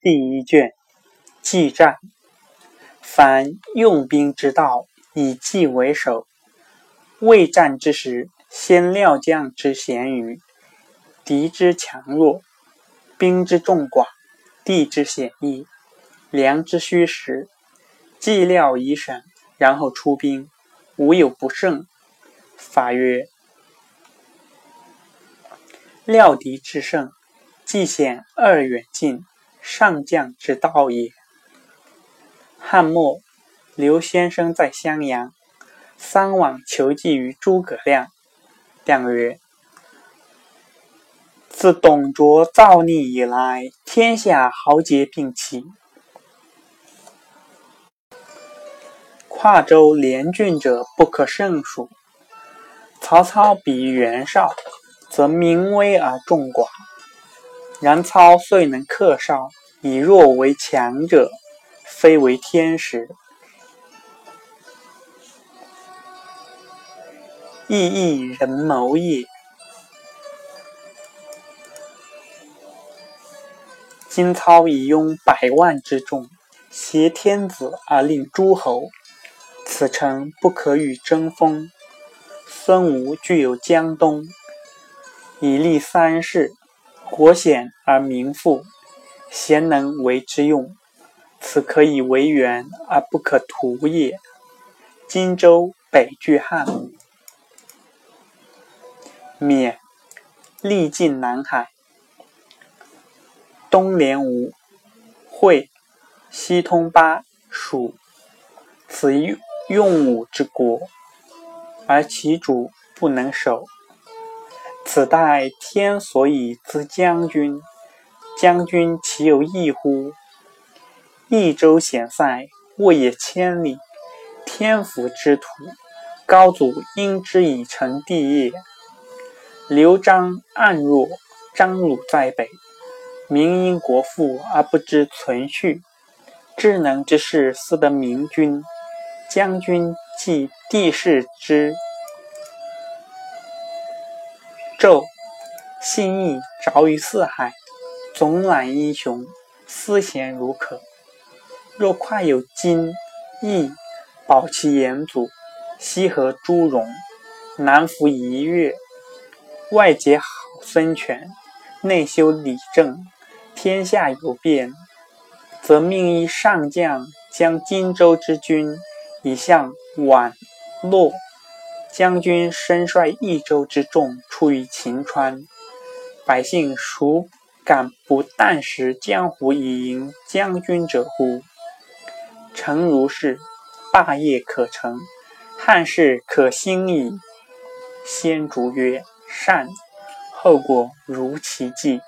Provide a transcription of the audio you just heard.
第一卷技战。凡用兵之道，以计为首。未战之时，先料将之贤愚，敌之强弱，兵之众寡，地之险易，粮之虚实，计料以审，然后出兵，无有不胜。法曰：料敌制胜，计险二远近，上将之道也。汉末，刘先生在襄阳，三往求计于诸葛亮。亮曰：“自董卓造逆以来，天下豪杰并起，跨州连郡者不可胜数。曹操比袁绍，则名威而众寡；然操虽能克绍，以弱为强者。”非为天时，亦亦人谋也。今操以拥百万之众，挟天子而令诸侯，此诚不可与争锋。孙吴具有江东，以立三世，国险而民富，贤能为之用。此可以为援而不可图也。荆州北据汉，灭，历尽南海，东连吴、会，西通巴、蜀，此用武之国，而其主不能守。此待天所以资将军，将军岂有异乎？益州险塞，沃野千里，天府之土，高祖因之以成帝业。刘璋暗弱，张鲁在北，民因国富而不知存续。智能之士思得明君，将军即帝室之胄，信义着于四海，总揽英雄，思贤如渴。若快有金义，保其严祖，西河诸戎，南服一越，外结好孙权，内修礼政，天下有变，则命一上将将荆州之军以向宛洛，将军身率益州之众出于秦川，百姓孰敢不啖食江湖以迎将军者乎？诚如是，霸业可成，汉室可兴矣。先主曰：“善。”后果如其计。